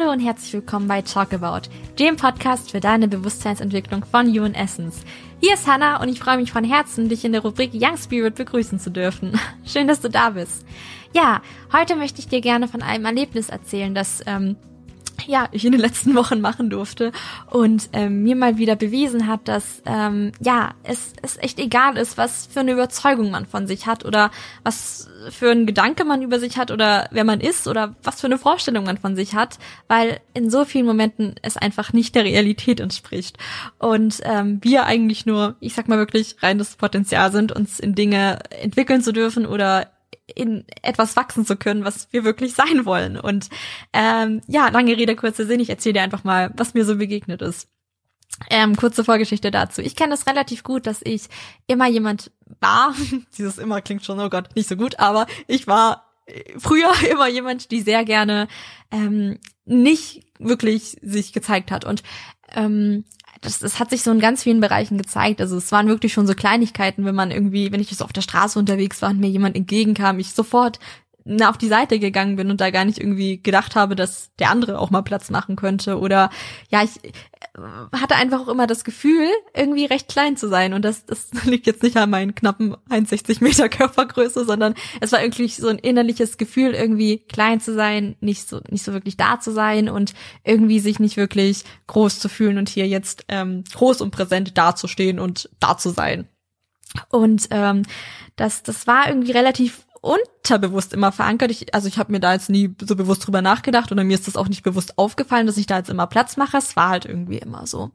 Hallo und herzlich willkommen bei Talk About, dem Podcast für deine Bewusstseinsentwicklung von in Essence. Hier ist Hannah und ich freue mich von Herzen, dich in der Rubrik Young Spirit begrüßen zu dürfen. Schön, dass du da bist. Ja, heute möchte ich dir gerne von einem Erlebnis erzählen, das ähm, ja, ich in den letzten Wochen machen durfte und ähm, mir mal wieder bewiesen hat, dass ähm, ja, es, es echt egal ist, was für eine Überzeugung man von sich hat oder was für ein Gedanke man über sich hat oder wer man ist oder was für eine Vorstellung man von sich hat, weil in so vielen Momenten es einfach nicht der Realität entspricht und ähm, wir eigentlich nur, ich sag mal wirklich, reines Potenzial sind, uns in Dinge entwickeln zu dürfen oder in etwas wachsen zu können, was wir wirklich sein wollen. Und ähm, ja, lange Rede, kurzer Sinn, ich erzähle dir einfach mal, was mir so begegnet ist. Ähm, kurze Vorgeschichte dazu. Ich kenne das relativ gut, dass ich immer jemand war. Dieses immer klingt schon, oh Gott, nicht so gut, aber ich war früher immer jemand, die sehr gerne ähm, nicht wirklich sich gezeigt hat. Und ähm, das, das hat sich so in ganz vielen Bereichen gezeigt. Also es waren wirklich schon so Kleinigkeiten, wenn man irgendwie, wenn ich so auf der Straße unterwegs war und mir jemand entgegenkam, ich sofort auf die Seite gegangen bin und da gar nicht irgendwie gedacht habe, dass der andere auch mal Platz machen könnte. Oder ja, ich äh, hatte einfach auch immer das Gefühl, irgendwie recht klein zu sein. Und das, das liegt jetzt nicht an meinen knappen 1,60 Meter Körpergröße, sondern es war irgendwie so ein innerliches Gefühl, irgendwie klein zu sein, nicht so, nicht so wirklich da zu sein und irgendwie sich nicht wirklich groß zu fühlen und hier jetzt ähm, groß und präsent dazustehen und da zu sein. Und ähm, das, das war irgendwie relativ unterbewusst immer verankert. Ich, also ich habe mir da jetzt nie so bewusst drüber nachgedacht oder mir ist das auch nicht bewusst aufgefallen, dass ich da jetzt immer Platz mache. Es war halt irgendwie immer so.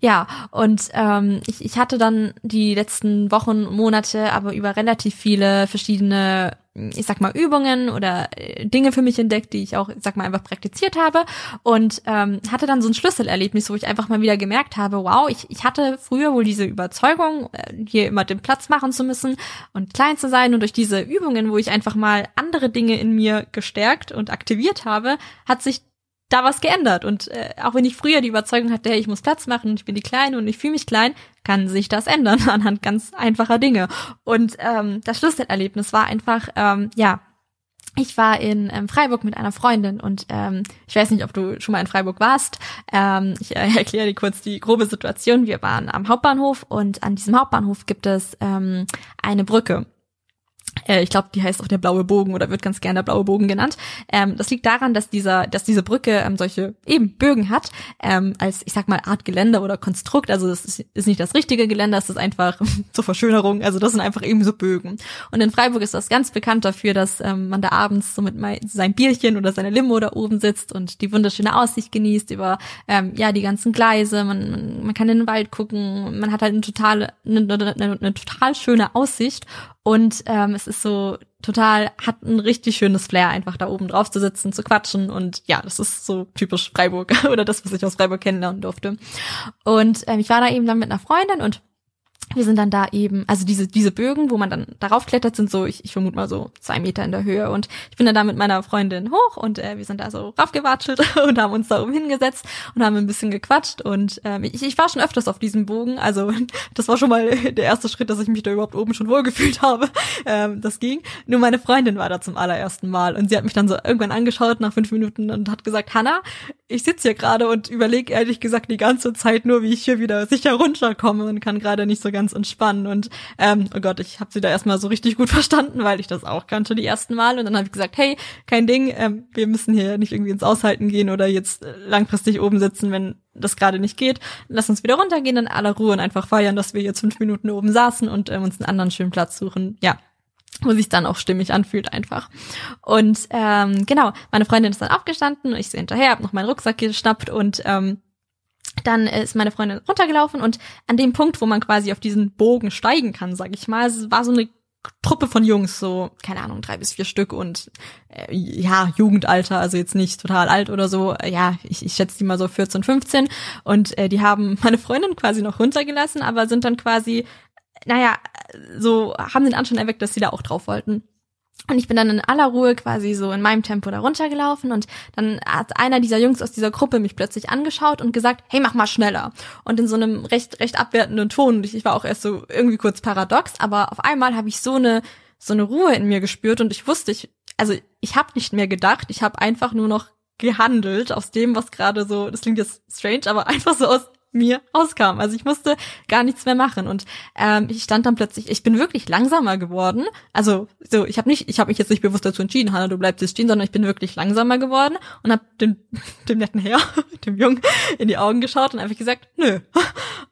Ja, und ähm, ich, ich hatte dann die letzten Wochen, Monate aber über relativ viele verschiedene ich sag mal, Übungen oder äh, Dinge für mich entdeckt, die ich auch, ich sag mal, einfach praktiziert habe und ähm, hatte dann so ein Schlüsselerlebnis, wo ich einfach mal wieder gemerkt habe, wow, ich, ich hatte früher wohl diese Überzeugung, äh, hier immer den Platz machen zu müssen und klein zu sein und durch diese Übungen, wo ich einfach mal andere Dinge in mir gestärkt und aktiviert habe, hat sich da was geändert. Und äh, auch wenn ich früher die Überzeugung hatte, hey, ich muss Platz machen und ich bin die Kleine und ich fühle mich klein, kann sich das ändern anhand ganz einfacher Dinge. Und ähm, das Schlüsselerlebnis war einfach, ähm, ja, ich war in ähm, Freiburg mit einer Freundin und ähm, ich weiß nicht, ob du schon mal in Freiburg warst. Ähm, ich äh, erkläre dir kurz die grobe Situation. Wir waren am Hauptbahnhof und an diesem Hauptbahnhof gibt es ähm, eine Brücke. Äh, ich glaube, die heißt auch der blaue Bogen oder wird ganz gerne der blaue Bogen genannt. Ähm, das liegt daran, dass dieser, dass diese Brücke ähm, solche eben Bögen hat, ähm, als ich sag mal Art Geländer oder Konstrukt. Also das ist, ist nicht das richtige Geländer, es ist einfach zur Verschönerung. Also das sind einfach eben so Bögen. Und in Freiburg ist das ganz bekannt dafür, dass ähm, man da abends so mit sein Bierchen oder seine Limo da oben sitzt und die wunderschöne Aussicht genießt über ähm, ja die ganzen Gleise. Man, man, kann in den Wald gucken. Man hat halt eine total eine, eine, eine total schöne Aussicht und ähm, es ist so total, hat ein richtig schönes Flair, einfach da oben drauf zu sitzen, zu quatschen. Und ja, das ist so typisch Freiburg oder das, was ich aus Freiburg kennenlernen durfte. Und ähm, ich war da eben dann mit einer Freundin und wir sind dann da eben, also diese, diese Bögen, wo man dann darauf klettert, sind so, ich, ich vermute mal so zwei Meter in der Höhe. Und ich bin dann da mit meiner Freundin hoch und äh, wir sind da so raufgewatschelt und haben uns da oben hingesetzt und haben ein bisschen gequatscht. Und ähm, ich, ich war schon öfters auf diesem Bogen. Also das war schon mal der erste Schritt, dass ich mich da überhaupt oben schon wohlgefühlt habe. Ähm, das ging. Nur meine Freundin war da zum allerersten Mal und sie hat mich dann so irgendwann angeschaut nach fünf Minuten und hat gesagt, Hanna, ich sitze hier gerade und überlege ehrlich gesagt die ganze Zeit nur, wie ich hier wieder sicher runterkomme und kann gerade nicht so ganz entspannen. Und ähm, oh Gott, ich habe sie da erstmal so richtig gut verstanden, weil ich das auch kannte die ersten Mal. Und dann habe ich gesagt, hey, kein Ding, ähm, wir müssen hier nicht irgendwie ins Aushalten gehen oder jetzt äh, langfristig oben sitzen, wenn das gerade nicht geht. Lass uns wieder runtergehen in aller Ruhe und einfach feiern, dass wir jetzt fünf Minuten oben saßen und ähm, uns einen anderen schönen Platz suchen. Ja, wo sich dann auch stimmig anfühlt einfach. Und ähm, genau, meine Freundin ist dann aufgestanden, ich sie hinterher, habe noch meinen Rucksack geschnappt und ähm, dann ist meine Freundin runtergelaufen und an dem Punkt, wo man quasi auf diesen Bogen steigen kann, sag ich mal, es war so eine Truppe von Jungs, so, keine Ahnung, drei bis vier Stück und äh, ja, Jugendalter, also jetzt nicht total alt oder so. Ja, ich, ich schätze die mal so 14, 15. Und äh, die haben meine Freundin quasi noch runtergelassen, aber sind dann quasi, naja, so haben den Anschein erweckt, dass sie da auch drauf wollten. Und ich bin dann in aller Ruhe quasi so in meinem Tempo da runtergelaufen und dann hat einer dieser Jungs aus dieser Gruppe mich plötzlich angeschaut und gesagt, hey, mach mal schneller. Und in so einem recht, recht abwertenden Ton. Und ich, ich war auch erst so irgendwie kurz paradox, aber auf einmal habe ich so eine, so eine Ruhe in mir gespürt und ich wusste, ich, also ich habe nicht mehr gedacht, ich habe einfach nur noch gehandelt aus dem, was gerade so, das klingt jetzt strange, aber einfach so aus mir rauskam. Also ich musste gar nichts mehr machen und ähm, ich stand dann plötzlich, ich bin wirklich langsamer geworden. Also so, ich habe nicht, ich habe mich jetzt nicht bewusst dazu entschieden, Hanna, du bleibst jetzt stehen, sondern ich bin wirklich langsamer geworden und habe dem, dem netten Herr, dem Jungen, in die Augen geschaut und einfach gesagt, nö.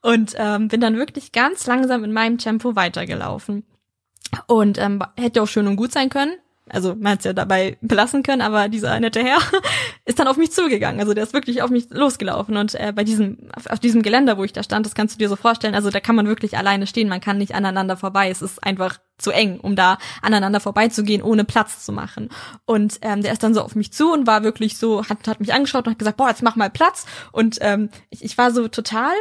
Und ähm, bin dann wirklich ganz langsam in meinem Tempo weitergelaufen. Und ähm, hätte auch schön und gut sein können also man hat's ja dabei belassen können, aber dieser nette Herr ist dann auf mich zugegangen. Also der ist wirklich auf mich losgelaufen und äh, bei diesem auf, auf, diesem Geländer, wo ich da stand, das kannst du dir so vorstellen. Also da kann man wirklich alleine stehen, man kann nicht aneinander vorbei. Es ist einfach zu eng, um da aneinander vorbeizugehen, ohne Platz zu machen. Und ähm, der ist dann so auf mich zu und war wirklich so, hat, hat mich angeschaut und hat gesagt, boah, jetzt mach mal Platz. Und ähm, ich, ich war so total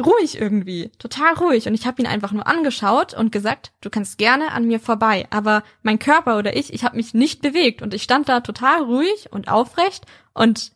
ruhig irgendwie, total ruhig. Und ich habe ihn einfach nur angeschaut und gesagt, du kannst gerne an mir vorbei. Aber mein Körper oder ich, ich habe mich nicht bewegt. Und ich stand da total ruhig und aufrecht und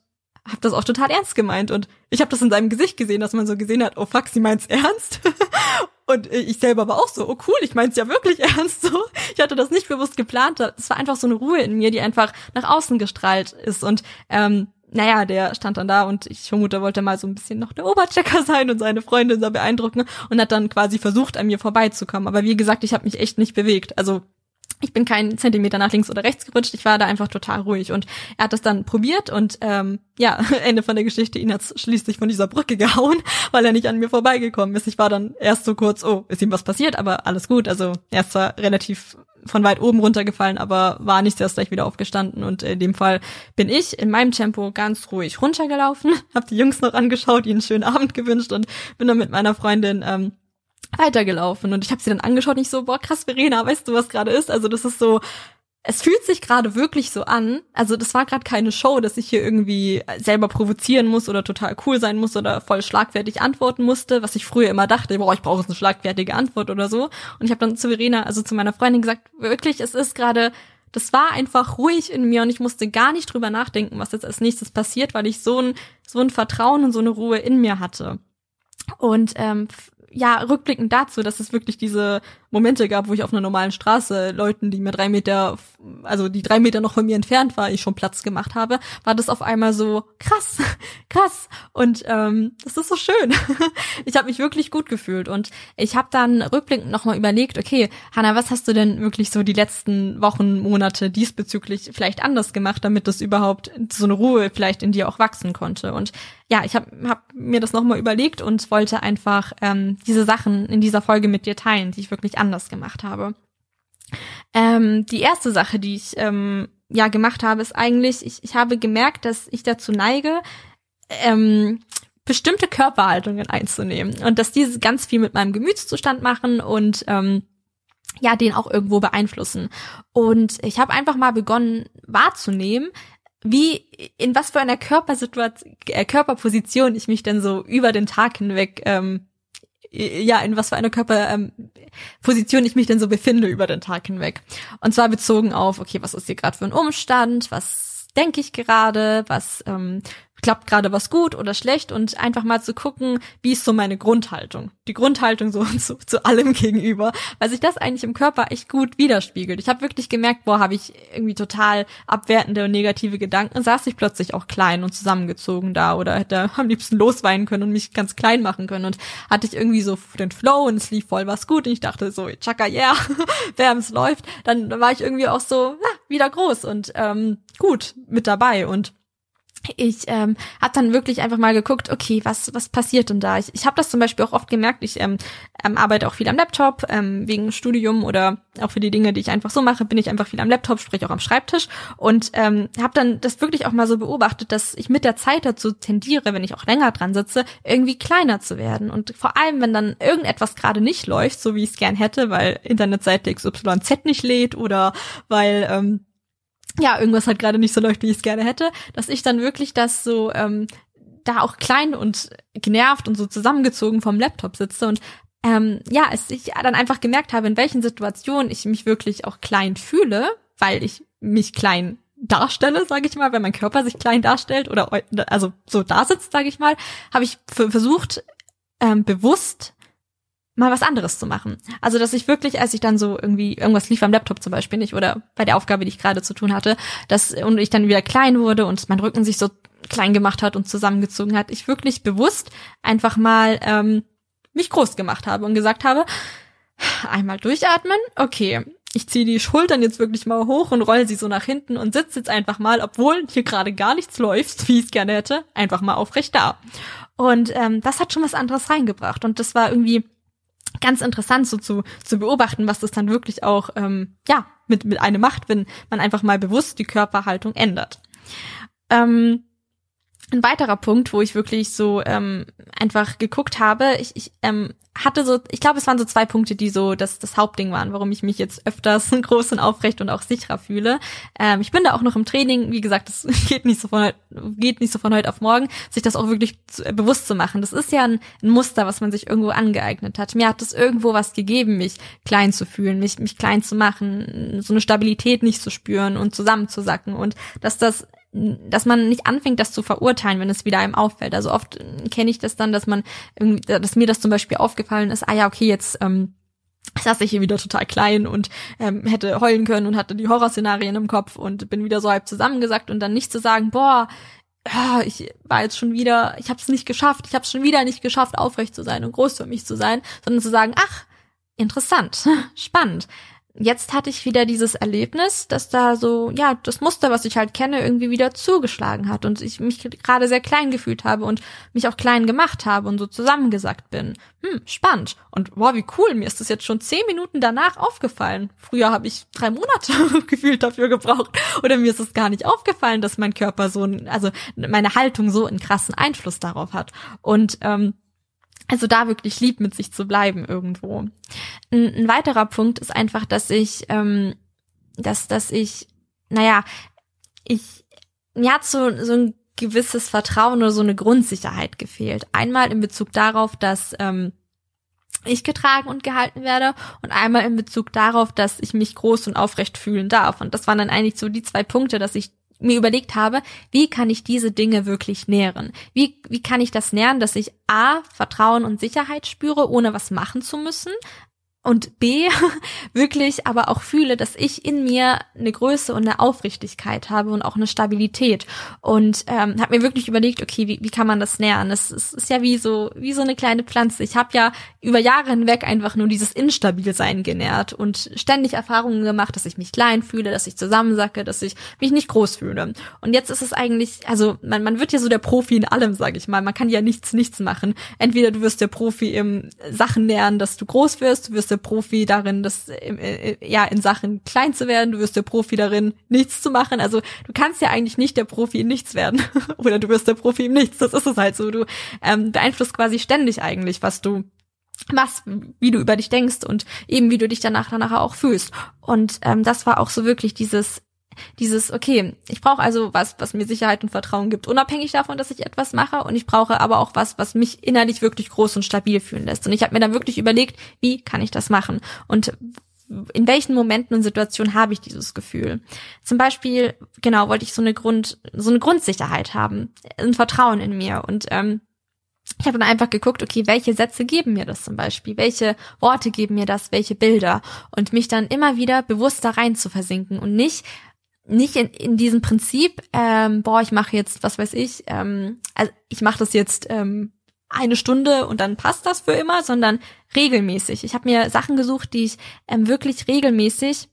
habe das auch total ernst gemeint. Und ich habe das in seinem Gesicht gesehen, dass man so gesehen hat, oh fuck, sie meint's ernst. und ich selber war auch so, oh cool, ich meins ja wirklich ernst so. Ich hatte das nicht bewusst geplant. Es war einfach so eine Ruhe in mir, die einfach nach außen gestrahlt ist. Und ähm, naja, der stand dann da und ich vermute, wollte mal so ein bisschen noch der Oberchecker sein und seine Freundin da beeindrucken und hat dann quasi versucht, an mir vorbeizukommen. Aber wie gesagt, ich habe mich echt nicht bewegt. Also ich bin keinen Zentimeter nach links oder rechts gerutscht, ich war da einfach total ruhig und er hat das dann probiert und ähm, ja, Ende von der Geschichte, ihn hat's schließlich von dieser Brücke gehauen, weil er nicht an mir vorbeigekommen ist. Ich war dann erst so kurz, oh, ist ihm was passiert, aber alles gut. Also er ist zwar relativ von weit oben runtergefallen, aber war nicht erst gleich wieder aufgestanden und in dem Fall bin ich in meinem Tempo ganz ruhig runtergelaufen, habe die Jungs noch angeschaut, ihnen einen schönen Abend gewünscht und bin dann mit meiner Freundin ähm, weitergelaufen und ich habe sie dann angeschaut, nicht so, boah, krass, Verena, weißt du, was gerade ist? Also das ist so, es fühlt sich gerade wirklich so an. Also das war gerade keine Show, dass ich hier irgendwie selber provozieren muss oder total cool sein muss oder voll schlagfertig antworten musste, was ich früher immer dachte, boah, ich brauche eine schlagfertige Antwort oder so. Und ich habe dann zu Verena, also zu meiner Freundin gesagt, wirklich, es ist gerade, das war einfach ruhig in mir und ich musste gar nicht drüber nachdenken, was jetzt als nächstes passiert, weil ich so ein, so ein Vertrauen und so eine Ruhe in mir hatte. Und ähm, ja, rückblickend dazu, dass es wirklich diese Momente gab, wo ich auf einer normalen Straße Leuten, die mir drei Meter, also die drei Meter noch von mir entfernt war, ich schon Platz gemacht habe, war das auf einmal so krass, krass. Und ähm, das ist so schön. ich habe mich wirklich gut gefühlt. Und ich habe dann rückblickend nochmal überlegt, okay, Hanna, was hast du denn wirklich so die letzten Wochen, Monate diesbezüglich vielleicht anders gemacht, damit das überhaupt so eine Ruhe vielleicht in dir auch wachsen konnte? Und ja, ich habe hab mir das nochmal überlegt und wollte einfach ähm, diese Sachen in dieser Folge mit dir teilen, die ich wirklich anders gemacht habe. Ähm, die erste Sache, die ich ähm, ja gemacht habe, ist eigentlich, ich, ich habe gemerkt, dass ich dazu neige, ähm, bestimmte Körperhaltungen einzunehmen und dass diese ganz viel mit meinem Gemütszustand machen und ähm, ja, den auch irgendwo beeinflussen. Und ich habe einfach mal begonnen wahrzunehmen, wie, in was für einer Körpersituation, äh, Körperposition ich mich denn so über den Tag hinweg, ähm, ja, in was für einer Körperposition ähm, ich mich denn so befinde über den Tag hinweg. Und zwar bezogen auf, okay, was ist hier gerade für ein Umstand, was denke ich gerade, was ähm, klappt gerade was gut oder schlecht und einfach mal zu gucken, wie ist so meine Grundhaltung. Die Grundhaltung so zu, zu allem gegenüber, weil sich das eigentlich im Körper echt gut widerspiegelt. Ich habe wirklich gemerkt, boah, habe ich irgendwie total abwertende und negative Gedanken, saß ich plötzlich auch klein und zusammengezogen da oder hätte am liebsten losweinen können und mich ganz klein machen können und hatte ich irgendwie so den Flow und es lief voll was gut und ich dachte so, tschakka, yeah, wer es läuft, dann war ich irgendwie auch so, ja, wieder groß und ähm, gut mit dabei und ich ähm, habe dann wirklich einfach mal geguckt, okay, was was passiert denn da? Ich, ich habe das zum Beispiel auch oft gemerkt. Ich ähm, ähm, arbeite auch viel am Laptop ähm, wegen Studium oder auch für die Dinge, die ich einfach so mache, bin ich einfach viel am Laptop, sprich auch am Schreibtisch und ähm, habe dann das wirklich auch mal so beobachtet, dass ich mit der Zeit dazu tendiere, wenn ich auch länger dran sitze, irgendwie kleiner zu werden und vor allem, wenn dann irgendetwas gerade nicht läuft, so wie ich es gern hätte, weil Internetseite XYZ nicht lädt oder weil ähm, ja, irgendwas halt gerade nicht so läuft, wie ich es gerne hätte, dass ich dann wirklich das so ähm, da auch klein und genervt und so zusammengezogen vom Laptop sitze und ähm, ja, es ich dann einfach gemerkt habe, in welchen Situationen ich mich wirklich auch klein fühle, weil ich mich klein darstelle, sage ich mal, wenn mein Körper sich klein darstellt oder also so da sitzt, sage ich mal, habe ich versucht ähm, bewusst mal was anderes zu machen. Also, dass ich wirklich, als ich dann so irgendwie, irgendwas lief am Laptop zum Beispiel nicht oder bei der Aufgabe, die ich gerade zu tun hatte, dass, und ich dann wieder klein wurde und mein Rücken sich so klein gemacht hat und zusammengezogen hat, ich wirklich bewusst einfach mal ähm, mich groß gemacht habe und gesagt habe, einmal durchatmen, okay, ich ziehe die Schultern jetzt wirklich mal hoch und roll sie so nach hinten und sitze jetzt einfach mal, obwohl hier gerade gar nichts läuft, wie ich es gerne hätte, einfach mal aufrecht da. Und ähm, das hat schon was anderes reingebracht. Und das war irgendwie ganz interessant so zu, zu beobachten, was das dann wirklich auch ähm, ja mit mit einem macht, wenn man einfach mal bewusst die Körperhaltung ändert. Ähm, ein weiterer Punkt, wo ich wirklich so ähm, einfach geguckt habe, ich, ich ähm, hatte so, ich glaube, es waren so zwei Punkte, die so das, das Hauptding waren, warum ich mich jetzt öfters groß und aufrecht und auch sicherer fühle. Ähm, ich bin da auch noch im Training, wie gesagt, das geht nicht so von geht nicht so von heute auf morgen, sich das auch wirklich zu, äh, bewusst zu machen. Das ist ja ein, ein, Muster, was man sich irgendwo angeeignet hat. Mir hat es irgendwo was gegeben, mich klein zu fühlen, mich, mich klein zu machen, so eine Stabilität nicht zu spüren und zusammenzusacken und dass das dass man nicht anfängt, das zu verurteilen, wenn es wieder einem auffällt. Also oft kenne ich das dann, dass man, dass mir das zum Beispiel aufgefallen ist, ah ja, okay, jetzt ähm, saß ich hier wieder total klein und ähm, hätte heulen können und hatte die Horrorszenarien im Kopf und bin wieder so halb zusammengesackt und dann nicht zu sagen, boah, ich war jetzt schon wieder, ich habe es nicht geschafft, ich habe es schon wieder nicht geschafft, aufrecht zu sein und groß für mich zu sein, sondern zu sagen, ach, interessant, spannend jetzt hatte ich wieder dieses Erlebnis, dass da so, ja, das Muster, was ich halt kenne, irgendwie wieder zugeschlagen hat und ich mich gerade sehr klein gefühlt habe und mich auch klein gemacht habe und so zusammengesackt bin. Hm, spannend. Und wow, wie cool, mir ist das jetzt schon zehn Minuten danach aufgefallen. Früher habe ich drei Monate gefühlt dafür gebraucht. Oder mir ist es gar nicht aufgefallen, dass mein Körper so, also meine Haltung so einen krassen Einfluss darauf hat. Und ähm, also da wirklich lieb mit sich zu bleiben irgendwo. Ein, ein weiterer Punkt ist einfach, dass ich, ähm, dass, dass ich, naja, ich, mir hat so, so ein gewisses Vertrauen oder so eine Grundsicherheit gefehlt. Einmal in Bezug darauf, dass ähm, ich getragen und gehalten werde und einmal in Bezug darauf, dass ich mich groß und aufrecht fühlen darf. Und das waren dann eigentlich so die zwei Punkte, dass ich mir überlegt habe, wie kann ich diese Dinge wirklich nähren? Wie, wie kann ich das nähren, dass ich A, Vertrauen und Sicherheit spüre, ohne was machen zu müssen, und B, wirklich aber auch fühle, dass ich in mir eine Größe und eine Aufrichtigkeit habe und auch eine Stabilität. Und ähm, habe mir wirklich überlegt, okay, wie, wie kann man das nähern? Es, es ist ja wie so, wie so eine kleine Pflanze. Ich habe ja über Jahre hinweg einfach nur dieses Instabilsein genährt und ständig Erfahrungen gemacht, dass ich mich klein fühle, dass ich zusammensacke, dass ich mich nicht groß fühle. Und jetzt ist es eigentlich, also man, man wird ja so der Profi in allem, sage ich mal. Man kann ja nichts, nichts machen. Entweder du wirst der Profi im Sachen nähern, dass du groß wirst, du wirst der der Profi darin, das äh, äh, ja in Sachen klein zu werden, du wirst der Profi darin, nichts zu machen. Also du kannst ja eigentlich nicht der Profi in nichts werden. Oder du wirst der Profi im Nichts. Das ist es halt so. Du ähm, beeinflusst quasi ständig eigentlich, was du machst, wie du über dich denkst und eben wie du dich danach danach auch fühlst. Und ähm, das war auch so wirklich dieses dieses, okay, ich brauche also was, was mir Sicherheit und Vertrauen gibt, unabhängig davon, dass ich etwas mache. Und ich brauche aber auch was, was mich innerlich wirklich groß und stabil fühlen lässt. Und ich habe mir dann wirklich überlegt, wie kann ich das machen? Und in welchen Momenten und Situationen habe ich dieses Gefühl? Zum Beispiel, genau, wollte ich so eine Grund, so eine Grundsicherheit haben, ein Vertrauen in mir und ähm, ich habe dann einfach geguckt, okay, welche Sätze geben mir das zum Beispiel? Welche Worte geben mir das? Welche Bilder? Und mich dann immer wieder bewusst da rein zu versinken und nicht nicht in, in diesem Prinzip, ähm, boah, ich mache jetzt, was weiß ich, ähm, also ich mache das jetzt ähm, eine Stunde und dann passt das für immer, sondern regelmäßig. Ich habe mir Sachen gesucht, die ich ähm, wirklich regelmäßig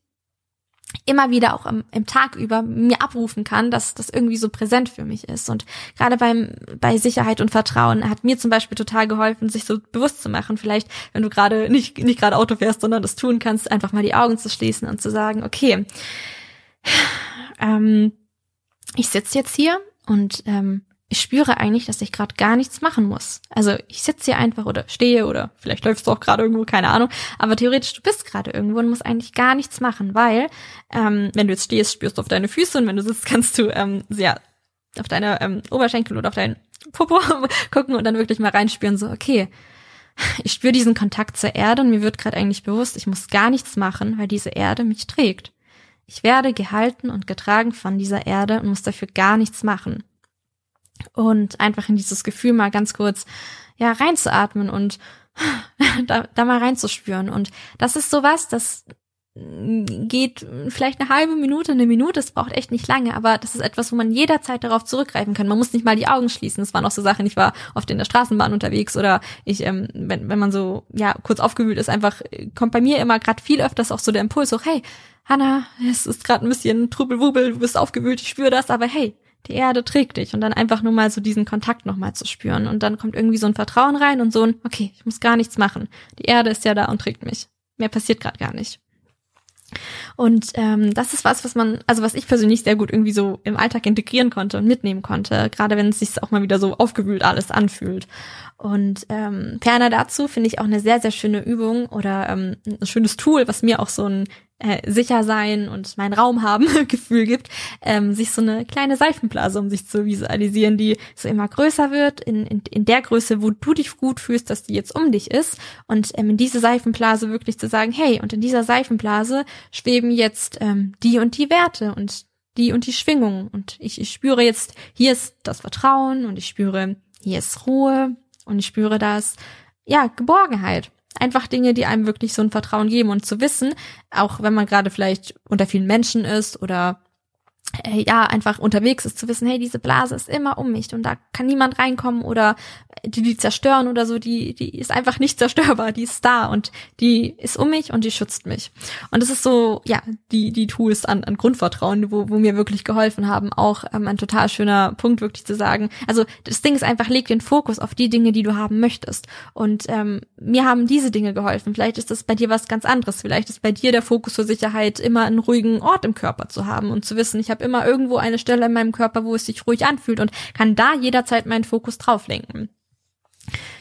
immer wieder auch im, im Tag über mir abrufen kann, dass das irgendwie so präsent für mich ist. Und gerade beim bei Sicherheit und Vertrauen hat mir zum Beispiel total geholfen, sich so bewusst zu machen. Vielleicht, wenn du gerade nicht nicht gerade Auto fährst, sondern das tun kannst, einfach mal die Augen zu schließen und zu sagen, okay, ähm, ich sitze jetzt hier und ähm, ich spüre eigentlich, dass ich gerade gar nichts machen muss. Also ich sitze hier einfach oder stehe oder vielleicht läufst du auch gerade irgendwo, keine Ahnung. Aber theoretisch, du bist gerade irgendwo und musst eigentlich gar nichts machen, weil ähm, wenn du jetzt stehst, spürst du auf deine Füße und wenn du sitzt, kannst du ähm, sehr auf deine ähm, Oberschenkel oder auf deinen Popo gucken und dann wirklich mal reinspüren, so, okay, ich spüre diesen Kontakt zur Erde und mir wird gerade eigentlich bewusst, ich muss gar nichts machen, weil diese Erde mich trägt. Ich werde gehalten und getragen von dieser Erde und muss dafür gar nichts machen. Und einfach in dieses Gefühl mal ganz kurz, ja, reinzuatmen und da, da mal reinzuspüren. Und das ist sowas, das geht vielleicht eine halbe Minute, eine Minute, es braucht echt nicht lange, aber das ist etwas, wo man jederzeit darauf zurückgreifen kann. Man muss nicht mal die Augen schließen. Das waren auch so Sachen, ich war oft in der Straßenbahn unterwegs oder ich, ähm, wenn, wenn man so, ja, kurz aufgewühlt ist, einfach kommt bei mir immer gerade viel öfters auch so der Impuls, so, hey, Hanna, es ist gerade ein bisschen Trubelwubel, du bist aufgewühlt, ich spüre das, aber hey, die Erde trägt dich und dann einfach nur mal so diesen Kontakt nochmal zu spüren und dann kommt irgendwie so ein Vertrauen rein und so ein, okay, ich muss gar nichts machen. Die Erde ist ja da und trägt mich. Mehr passiert gerade gar nicht. Und ähm, das ist was, was man, also was ich persönlich sehr gut irgendwie so im Alltag integrieren konnte und mitnehmen konnte, gerade wenn es sich auch mal wieder so aufgewühlt alles anfühlt. Und ähm, ferner dazu finde ich auch eine sehr, sehr schöne Übung oder ähm, ein schönes Tool, was mir auch so ein äh, sicher sein und meinen Raum haben Gefühl gibt, ähm, sich so eine kleine Seifenblase, um sich zu visualisieren, die so immer größer wird, in, in, in der Größe, wo du dich gut fühlst, dass die jetzt um dich ist. Und ähm, in diese Seifenblase wirklich zu sagen, hey, und in dieser Seifenblase schweben jetzt ähm, die und die Werte und die und die Schwingungen. Und ich, ich spüre jetzt, hier ist das Vertrauen und ich spüre, hier ist Ruhe und ich spüre das, ja, Geborgenheit einfach Dinge, die einem wirklich so ein Vertrauen geben und zu wissen, auch wenn man gerade vielleicht unter vielen Menschen ist oder äh, ja, einfach unterwegs ist, zu wissen, hey, diese Blase ist immer um mich und da kann niemand reinkommen oder die, die zerstören oder so, die, die ist einfach nicht zerstörbar, die ist da und die ist um mich und die schützt mich. Und das ist so, ja, die, die Tools an, an Grundvertrauen, wo, wo mir wirklich geholfen haben, auch ähm, ein total schöner Punkt wirklich zu sagen. Also das Ding ist einfach, leg den Fokus auf die Dinge, die du haben möchtest. Und ähm, mir haben diese Dinge geholfen. Vielleicht ist das bei dir was ganz anderes. Vielleicht ist bei dir der Fokus zur Sicherheit, immer einen ruhigen Ort im Körper zu haben und zu wissen, ich habe immer irgendwo eine Stelle in meinem Körper, wo es sich ruhig anfühlt und kann da jederzeit meinen Fokus drauf lenken.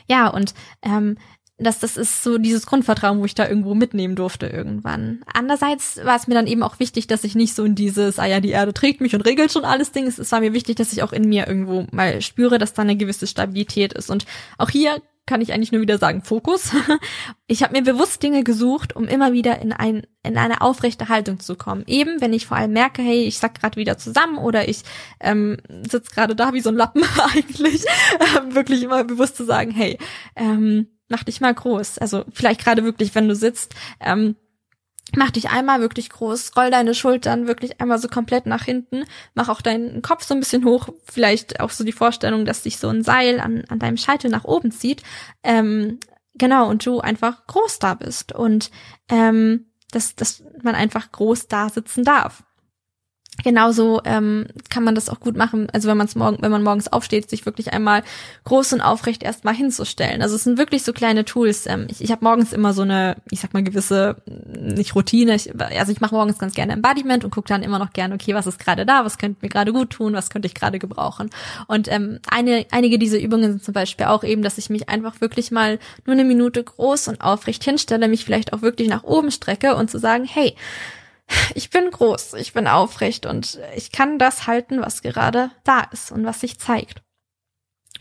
Ja, und ähm, das, das ist so dieses Grundvertrauen, wo ich da irgendwo mitnehmen durfte irgendwann. Andererseits war es mir dann eben auch wichtig, dass ich nicht so in dieses, ah ja, die Erde trägt mich und regelt schon alles Ding. Es war mir wichtig, dass ich auch in mir irgendwo mal spüre, dass da eine gewisse Stabilität ist. Und auch hier kann ich eigentlich nur wieder sagen, Fokus. Ich habe mir bewusst Dinge gesucht, um immer wieder in, ein, in eine aufrechte Haltung zu kommen. Eben, wenn ich vor allem merke, hey, ich sack gerade wieder zusammen oder ich ähm, sitze gerade da wie so ein Lappen eigentlich, ähm, wirklich immer bewusst zu sagen, hey, ähm, mach dich mal groß. Also vielleicht gerade wirklich, wenn du sitzt, ähm, Mach dich einmal wirklich groß, roll deine Schultern wirklich einmal so komplett nach hinten, mach auch deinen Kopf so ein bisschen hoch, vielleicht auch so die Vorstellung, dass sich so ein Seil an, an deinem Scheitel nach oben zieht. Ähm, genau, und du einfach groß da bist und ähm, dass, dass man einfach groß da sitzen darf. Genauso ähm, kann man das auch gut machen, also wenn man es morgen, wenn man morgens aufsteht, sich wirklich einmal groß und aufrecht erstmal hinzustellen. Also es sind wirklich so kleine Tools. Ähm, ich ich habe morgens immer so eine, ich sag mal gewisse, nicht Routine. Ich, also ich mache morgens ganz gerne Embodiment und gucke dann immer noch gerne, okay, was ist gerade da, was könnte mir gerade gut tun, was könnte ich gerade gebrauchen. Und ähm, eine, einige dieser Übungen sind zum Beispiel auch eben, dass ich mich einfach wirklich mal nur eine Minute groß und aufrecht hinstelle, mich vielleicht auch wirklich nach oben strecke und zu sagen, hey ich bin groß, ich bin aufrecht und ich kann das halten, was gerade da ist und was sich zeigt.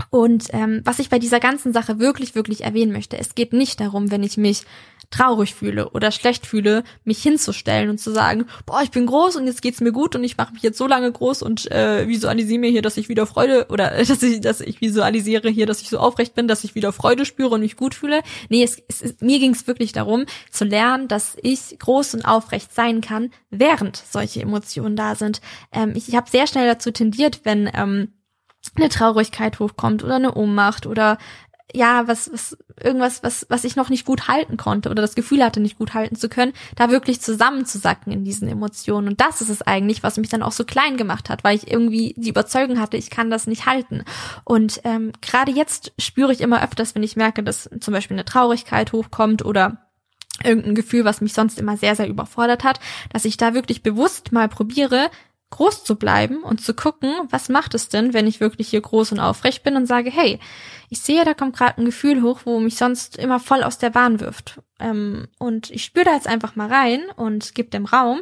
Und ähm, was ich bei dieser ganzen Sache wirklich, wirklich erwähnen möchte, es geht nicht darum, wenn ich mich traurig fühle oder schlecht fühle, mich hinzustellen und zu sagen, boah, ich bin groß und jetzt geht's mir gut und ich mache mich jetzt so lange groß und äh, visualisiere mir hier, dass ich wieder Freude oder dass ich, dass ich visualisiere hier, dass ich so aufrecht bin, dass ich wieder Freude spüre und mich gut fühle. Nee, es, es, mir ging es wirklich darum, zu lernen, dass ich groß und aufrecht sein kann, während solche Emotionen da sind. Ähm, ich ich habe sehr schnell dazu tendiert, wenn ähm, eine Traurigkeit hochkommt oder eine Ohnmacht oder ja, was, was, irgendwas, was, was ich noch nicht gut halten konnte oder das Gefühl hatte, nicht gut halten zu können, da wirklich zusammenzusacken in diesen Emotionen. Und das ist es eigentlich, was mich dann auch so klein gemacht hat, weil ich irgendwie die Überzeugung hatte, ich kann das nicht halten. Und ähm, gerade jetzt spüre ich immer öfters, wenn ich merke, dass zum Beispiel eine Traurigkeit hochkommt oder irgendein Gefühl, was mich sonst immer sehr, sehr überfordert hat, dass ich da wirklich bewusst mal probiere, groß zu bleiben und zu gucken, was macht es denn, wenn ich wirklich hier groß und aufrecht bin und sage, hey, ich sehe, da kommt gerade ein Gefühl hoch, wo mich sonst immer voll aus der Bahn wirft. Ähm, und ich spüre da jetzt einfach mal rein und gebe dem Raum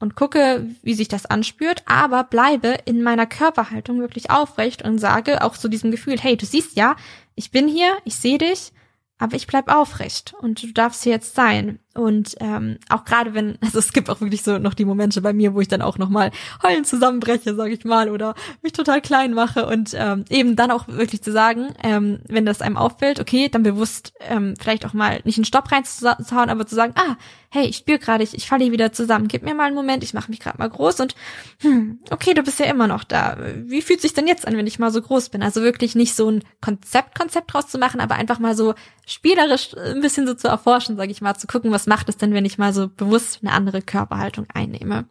und gucke, wie sich das anspürt, aber bleibe in meiner Körperhaltung wirklich aufrecht und sage auch zu diesem Gefühl, hey, du siehst ja, ich bin hier, ich sehe dich, aber ich bleib aufrecht und du darfst hier jetzt sein. Und ähm, auch gerade wenn, also es gibt auch wirklich so noch die Momente bei mir, wo ich dann auch nochmal heulen zusammenbreche, sage ich mal, oder mich total klein mache und ähm, eben dann auch wirklich zu sagen, ähm, wenn das einem auffällt, okay, dann bewusst ähm, vielleicht auch mal nicht einen Stopp reinzuhauen, aber zu sagen, ah, hey, ich spüre gerade, ich, ich falle hier wieder zusammen, gib mir mal einen Moment, ich mache mich gerade mal groß und hm, okay, du bist ja immer noch da. Wie fühlt sich denn jetzt an, wenn ich mal so groß bin? Also wirklich nicht so ein Konzept, Konzept draus zu machen, aber einfach mal so spielerisch ein bisschen so zu erforschen, sage ich mal, zu gucken, was macht es denn, wenn ich mal so bewusst eine andere Körperhaltung einnehme.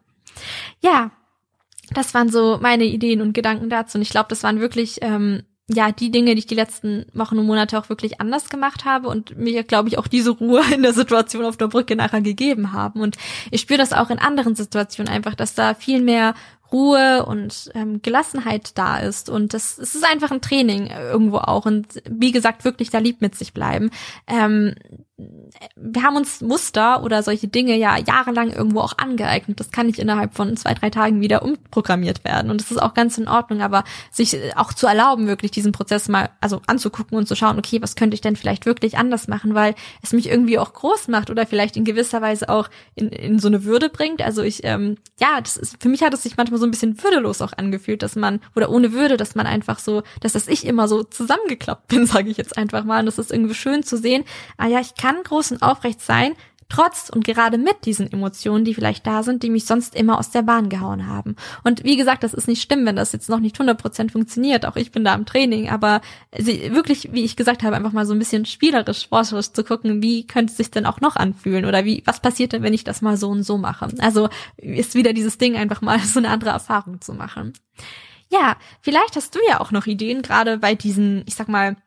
Ja, das waren so meine Ideen und Gedanken dazu. Und ich glaube, das waren wirklich ähm, ja, die Dinge, die ich die letzten Wochen und Monate auch wirklich anders gemacht habe und mir, glaube ich, auch diese Ruhe in der Situation auf der Brücke nachher gegeben haben. Und ich spüre das auch in anderen Situationen einfach, dass da viel mehr Ruhe und ähm, Gelassenheit da ist. Und das, es ist einfach ein Training irgendwo auch. Und wie gesagt, wirklich da lieb mit sich bleiben. Ähm, wir haben uns Muster oder solche Dinge ja jahrelang irgendwo auch angeeignet. Das kann nicht innerhalb von zwei, drei Tagen wieder umprogrammiert werden. Und das ist auch ganz in Ordnung, aber sich auch zu erlauben, wirklich diesen Prozess mal, also anzugucken und zu schauen, okay, was könnte ich denn vielleicht wirklich anders machen, weil es mich irgendwie auch groß macht oder vielleicht in gewisser Weise auch in, in so eine Würde bringt. Also ich, ähm, ja, das ist, für mich hat es sich manchmal so ein bisschen würdelos auch angefühlt, dass man, oder ohne Würde, dass man einfach so, dass das ich immer so zusammengeklappt bin, sage ich jetzt einfach mal. Und das ist irgendwie schön zu sehen, ah ja, ich kann kann groß und aufrecht sein, trotz und gerade mit diesen Emotionen, die vielleicht da sind, die mich sonst immer aus der Bahn gehauen haben. Und wie gesagt, das ist nicht schlimm, wenn das jetzt noch nicht 100% funktioniert. Auch ich bin da im Training, aber wirklich, wie ich gesagt habe, einfach mal so ein bisschen spielerisch, forscherisch zu gucken, wie könnte es sich denn auch noch anfühlen oder wie, was passiert denn, wenn ich das mal so und so mache? Also ist wieder dieses Ding, einfach mal so eine andere Erfahrung zu machen. Ja, vielleicht hast du ja auch noch Ideen, gerade bei diesen, ich sag mal,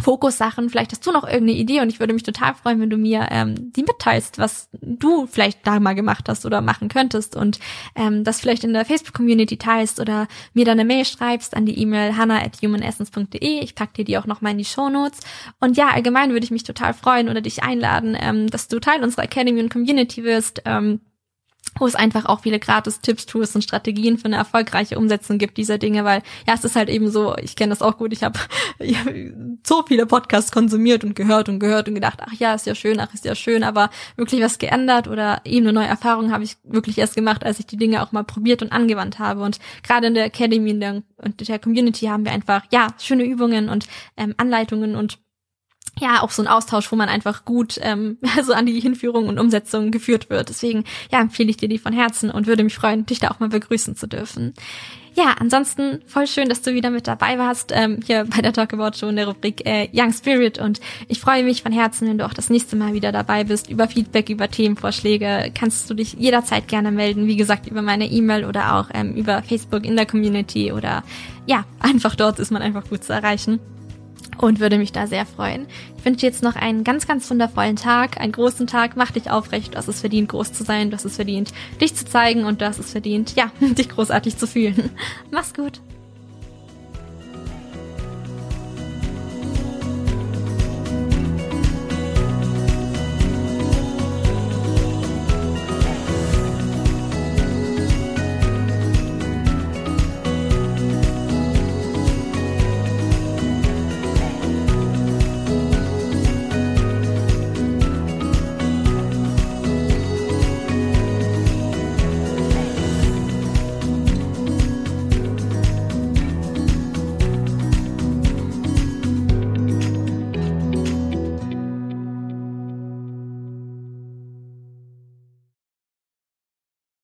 Fokussachen. Vielleicht hast du noch irgendeine Idee und ich würde mich total freuen, wenn du mir ähm, die mitteilst, was du vielleicht da mal gemacht hast oder machen könntest und ähm, das vielleicht in der Facebook-Community teilst oder mir dann eine Mail schreibst an die E-Mail hannah at humanessence.de. Ich pack dir die auch noch mal in die Show Notes. Und ja, allgemein würde ich mich total freuen oder dich einladen, ähm, dass du Teil unserer Academy und Community wirst. Ähm, wo es einfach auch viele Gratis-Tipps, Tools und Strategien für eine erfolgreiche Umsetzung gibt dieser Dinge, weil ja, es ist halt eben so, ich kenne das auch gut, ich habe hab so viele Podcasts konsumiert und gehört und gehört und gedacht, ach ja, ist ja schön, ach ist ja schön, aber wirklich was geändert oder eben eine neue Erfahrung habe ich wirklich erst gemacht, als ich die Dinge auch mal probiert und angewandt habe. Und gerade in der Academy in der, und der Community haben wir einfach, ja, schöne Übungen und ähm, Anleitungen und ja auch so ein Austausch, wo man einfach gut ähm, so an die Hinführung und Umsetzung geführt wird. Deswegen ja empfehle ich dir die von Herzen und würde mich freuen, dich da auch mal begrüßen zu dürfen. Ja, ansonsten voll schön, dass du wieder mit dabei warst ähm, hier bei der Talk About Show in der Rubrik äh, Young Spirit und ich freue mich von Herzen, wenn du auch das nächste Mal wieder dabei bist. Über Feedback, über Themenvorschläge kannst du dich jederzeit gerne melden. Wie gesagt, über meine E-Mail oder auch ähm, über Facebook in der Community oder ja, einfach dort ist man einfach gut zu erreichen und würde mich da sehr freuen. Ich wünsche dir jetzt noch einen ganz, ganz wundervollen Tag, einen großen Tag. Mach dich aufrecht. Du hast es verdient, groß zu sein. Du hast es verdient, dich zu zeigen und du hast es verdient, ja, dich großartig zu fühlen. Mach's gut.